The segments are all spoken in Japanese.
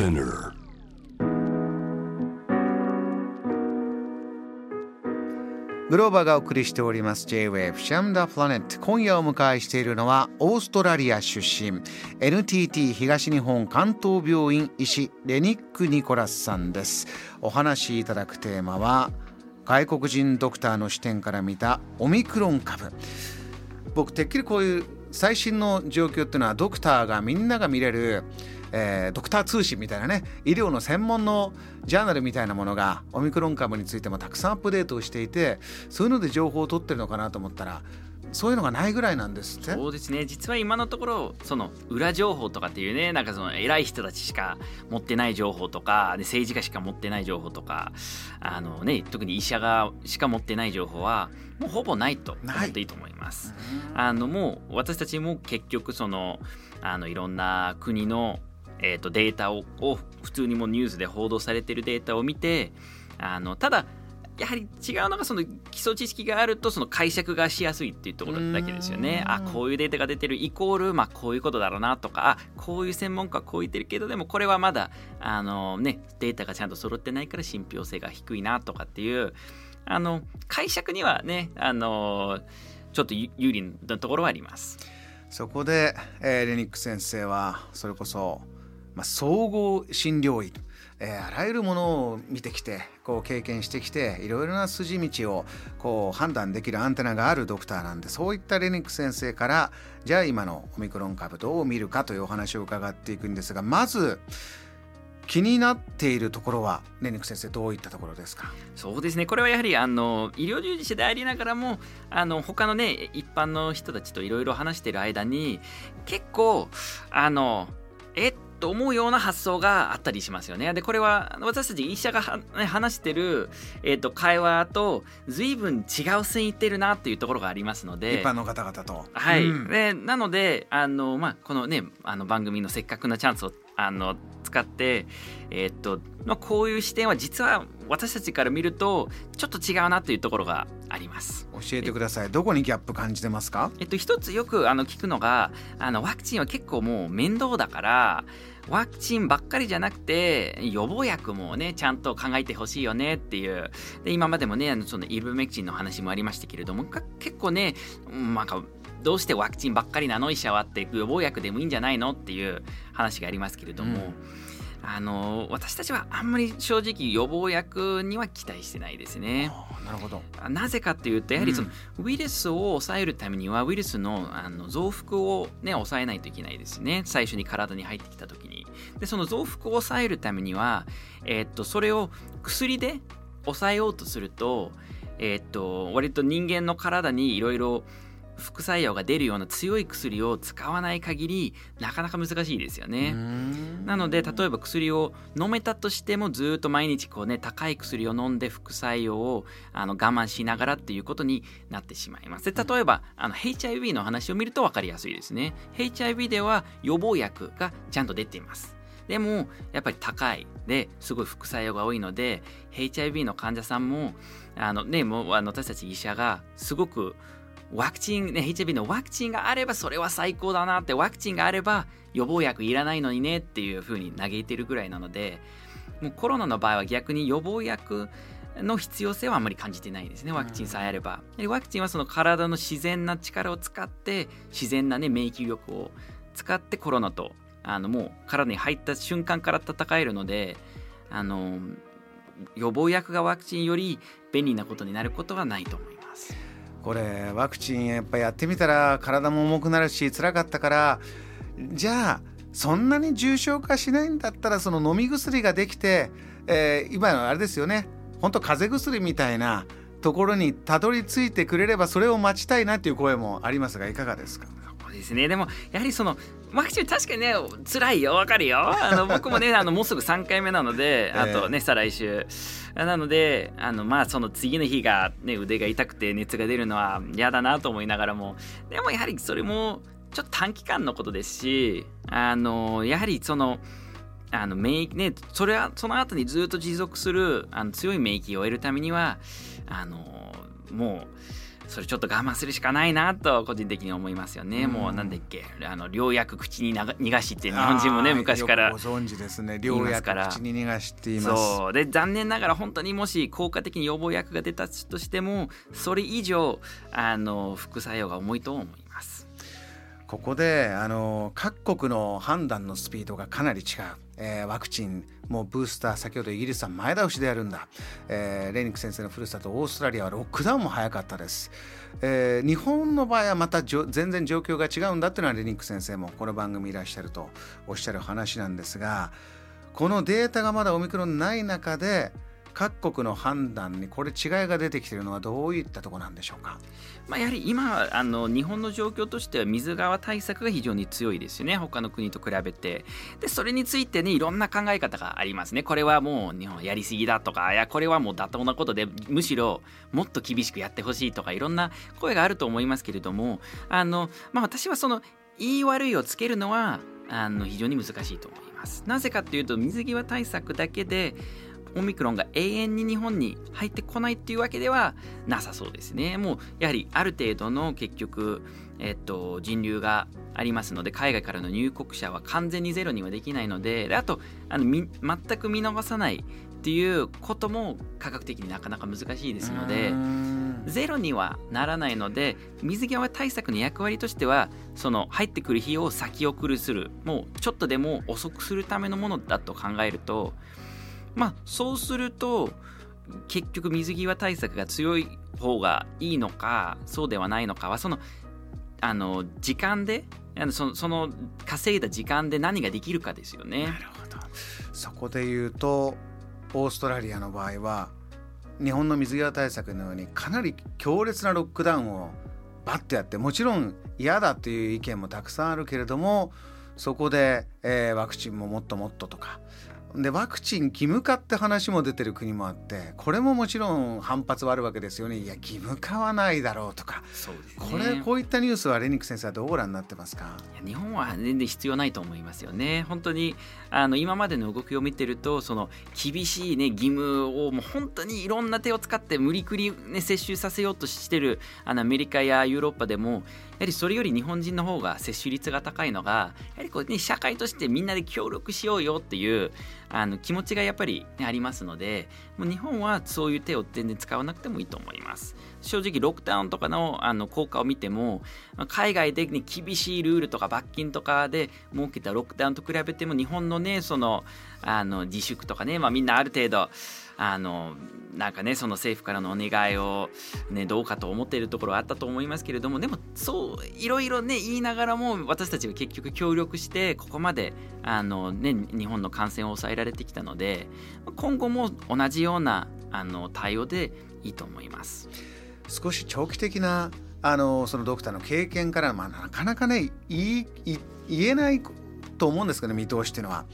Spinner グローバーがお送りしております J-Wave シャムダプラネット。今夜お迎えしているのはオーストラリア出身 NTT 東日本関東病院医師レニック・ニコラスさんです。お話しいただくテーマは外国人ドクターの視点から見たオミクロン株。僕てっきりこういう最新の状況っていうのはドクターがみんなが見れるえー、ドクター通信みたいなね医療の専門のジャーナルみたいなものがオミクロン株についてもたくさんアップデートをしていてそういうので情報を取ってるのかなと思ったらそういうのがないぐらいなんですって。そうですね。実は今のところその裏情報とかっていうねなんかその偉い人たちしか持ってない情報とか、ね、政治家しか持ってない情報とかあの、ね、特に医者がしか持ってない情報はもうほぼないと思っていいと思います。あのもう私たちも結局そのあのいろんな国のえーと、データをを普通にもニュースで報道されてるデータを見てあのただやはり違うのがその基礎知識があるとその解釈がしやすいっていうところだけですよね。あこういうデータが出てるイコール、まあ、こういうことだろうなとかあこういう専門家はこう言ってるけどでもこれはまだあの、ね、データがちゃんと揃ってないから信憑性が低いなとかっていうあの解釈にはねあのちょっと有利なところはあります。そこで、えー、レニック先生はそれこそまあ、総合診療医、えー、あらゆるものを見てきてこう経験してきていろいろな筋道をこう判断できるアンテナがあるドクターなんでそういったレニック先生からじゃあ今のオミクロン株どう見るかというお話を伺っていくんですがまず気になっているところはレニック先生どういったところですか？そうですね。これはやはりあの医療従事者でありながらもあの他のね一般の人たちといろいろ話している間に結構あのえっと思うような発想があったりしますよね。でこれは私たち医者が話してる、えーと、会話と随分違う線いってるなっていうところがありますので一般の方々と。はい、うん、でなのであの、まあ、このねあの番組のせっかくなチャンスをあの使って、えー、っとまあ、こういう視点は実は私たちから見るとちょっと違うなというところがあります。教えてください。どこにギャップ感じてますか？えっと一つよくあの聞くのがあのワクチンは結構もう面倒だからワクチンばっかりじゃなくて予防薬もねちゃんと考えてほしいよねっていう。で今までもねあのそのイブメクチンの話もありましたけれども結構ねなんかどうしてワクチンばっかりなの？医者はって予防薬でもいいんじゃないの？っていう話がありますけれども、うんあの私たちはあんまり正直予防薬には期待してないですね。なるほどなぜかというとやはりその、ウイルスを抑えるためにはウイルスのあの増幅を、ね、抑えないといけないですね最初に体に入ってきた時に。でその増幅を抑えるためには、えー、っとそれを薬で抑えようとすると,、えー、っと割と人間の体にいろいろ副作用が出るような強い薬を使わない限りなかなか難しいですよね。なので例えば薬を飲めたとしてもずっと毎日こうね高い薬を飲んで副作用をあの我慢しながらっていうことになってしまいます。で例えばあの HIV の話を見ると分かりやすいですね。HIV では予防薬がちゃんと出ています。でもやっぱり高いですごい副作用が多いので HIV の患者さんもあのねもうあの私たち医者がすごくワクチン、ね、HIV のワクチンがあればそれは最高だなって、ワクチンがあれば予防薬いらないのにねっていうふうに嘆いてるぐらいなので、もうコロナの場合は逆に予防薬の必要性はあんまり感じてないですね、ワクチンさえあれば。ワクチンはその体の自然な力を使って、自然な、ね、免疫力を使ってコロナとあのもう体に入った瞬間から戦えるので、あの予防薬がワクチンより便利なことになることはないと思います。これワクチンやっぱやってみたら体も重くなるし辛かったからじゃあそんなに重症化しないんだったらその飲み薬ができて、えー、今のあれですよね。ほんと風邪薬みたいなところにたどり着いてくれればそれを待ちたいなっていう声もありますがいかがですか？そうですね。でもやはりそのワクチン確かにね辛いよわかるよあの僕もねあのもうすぐ3回目なのであとね、再来週なのであのまあその次の日が、ね、腕が痛くて熱が出るのは嫌だなと思いながらもでもやはりそれもちょっと短期間のことですしあのやはりそのあの免疫ねそれはその後にずっと持続するあの強い免疫を得るためにはあのもうそれちょっと我慢するしかないなと個人的に思いますよね、うん、もうなんだっけ。あの良薬口に逃がしって日本人もね昔から。ご存知ですね。良薬口に逃がしって言います。そう。で残念ながら本当にもし効果的に予防薬が出たとしてもそれ以上あの副作用が重いと思いますここであの各国の判断のスピードがかなり違う、えー、ワクチンもうブースター先ほどイギリスは前倒しでやるんだ、えー、レニック先生のふるさとオーストラリアはロックダウンも早かったです、えー、日本の場合はまた全然状況が違うんだっていうのはレニック先生もこの番組いらっしゃるとおっしゃる話なんですがこのデータがまだオミクロンない中で各国の判断にこれ違いが出てきているのはどういったところなんでしょうか、まあ、やはり今あの日本の状況としては水際対策が非常に強いですよね他の国と比べて。でそれについてねいろんな考え方がありますね。これはもう日本やりすぎだとかいやこれはもう妥当なことでむしろもっと厳しくやってほしいとかいろんな声があると思いますけれどもあの、まあ、私はその言い悪いをつけるのはあの非常に難しいと思います。なぜかというと水際対策だけでオミクロンが永遠に日本に入ってこないっていうわけではなさそうですね。もうやはりある程度の結局、えっと、人流がありますので海外からの入国者は完全にゼロにはできないのであとあの全く見逃さないっていうことも科学的になかなか難しいですのでゼロにはならないので水際対策の役割としてはその入ってくる日を先送りするもうちょっとでも遅くするためのものだと考えるとまあそうすると結局水際対策が強い方がいいのかそうではないのかはそのあの時間であのそその稼いだ時間で何ができるかですよね。なるほどそこで言うとオーストラリアの場合は日本の水際対策のようにかなり強烈なロックダウンをバッとやってもちろん嫌だという意見もたくさんあるけれどもそこで、えー、ワクチンももっともっととかでワクチン義務化って話も出てる国もあってこれももちろん反発はあるわけですよね。いや義務化はないだろうとか。ね、これこういったニュースはレニック先生はどうご覧になってますか？日本は全然必要ないと思いますよね。本当にあの今までの動きを見てるとその厳しい、ね、義務をもう本当にいろんな手を使って無理くり、ね、接種させようとしてるあのアメリカやヨーロッパでもやはりそれより日本人の方が接種率が高いのがやはりこう、ね、社会としてみんなで協力しようよっていうあの気持ちがやっぱり、ね、ありますのでもう日本はそういう手を全然使わなくてもいいと思います。正直ロックダウンとかのあの効果を見ても海外で、ね、厳しいルールとか罰金とかで設けたロックダウンと比べても日本のねそのあの自粛とかね、まあ、みんなある程度あのなんかねその政府からのお願いを、ね、どうかと思っているところはあったと思いますけれどもでもそういろいろね言いながらも私たちは結局協力してここまであの、ね、日本の感染を抑えられてきたので今後も同じようなあの対応でいいと思います。少し長期的なあのそのドクターの経験から、まあ、なかなかね言えないと思うんですけど、ね、見通しっていうのは。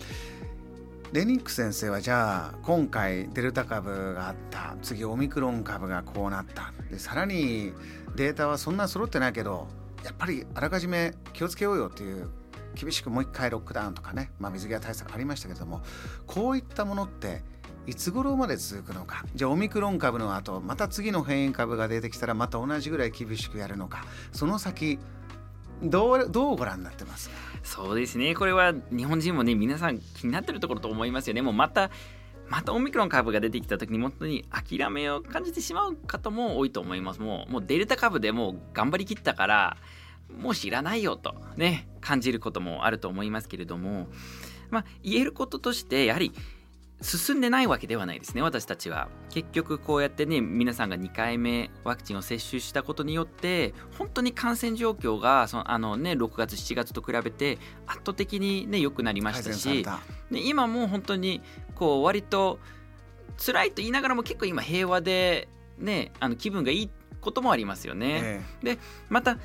レニック先生はじゃあ今回デルタ株があった次オミクロン株がこうなった。でさらにデータはそんな揃ってないけどやっぱりあらかじめ気をつけようよっていう厳しくもう一回ロックダウンとかね、まあ、水際対策ありましたけどもこういったものっていつ頃まで続くのか。じゃあオミクロン株の後また次の変異株が出てきたらまた同じぐらい厳しくやるのか。その先どうどうご覧になってますか？そうですね。これは日本人もね皆さん気になってるところと思いますよね。もうまたまたオミクロン株が出てきた時に本当に諦めを感じてしまう方も多いと思います。もうもうデルタ株でもう頑張りきったからもう知らないよとね感じることもあると思いますけれども。まあ言えることとしてやはり進んでないわけではないですね私たちは。結局こうやってね皆さんが2回目ワクチンを接種したことによって本当に感染状況がそのあの、ね、6月7月と比べて圧倒的にね良くなりましたしで今も本当にこう割と辛いと言いながらも結構今平和でねあの気分がいいこともありますよね。ええ、でまた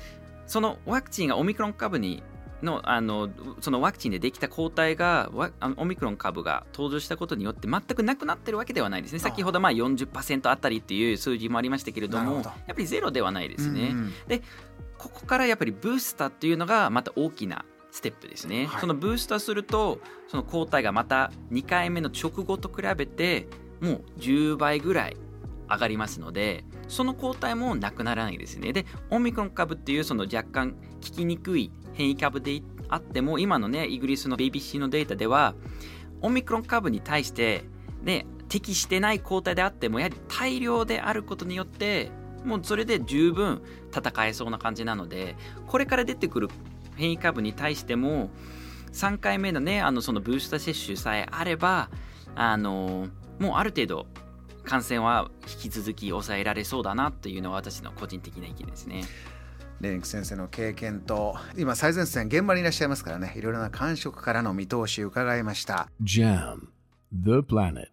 そのワクチンがオミクロン株にのあのそのワクチンでできた抗体がオミクロン株が登場したことによって全くなくなってるわけではないですね。先ほどまあ40%あたりっていう数字もありましたけれどもやっぱりゼロではないですね。うんうん、でここからやっぱりブースターっていうのがまた大きなステップですね、はい、そのブースターするとその抗体がまた2回目の直後と比べてもう10倍ぐらい上がりますのでその抗体もなくならないですね。でオミクロン株っていうその若干効きにくい変異株であっても今のねイギリスの BBC のデータではオミクロン株に対してね適してない抗体であってもやはり大量であることによってもうそれで十分戦えそうな感じなのでこれから出てくる変異株に対しても3回目のねあのそのブースター接種さえあればあのもうある程度感染は引き続き抑えられそうだなというのは私の個人的な意見ですね。レニック先生の経験と今最前線現場にいらっしゃいますからねいろいろな感触からの見通し伺いました。JAM The Planet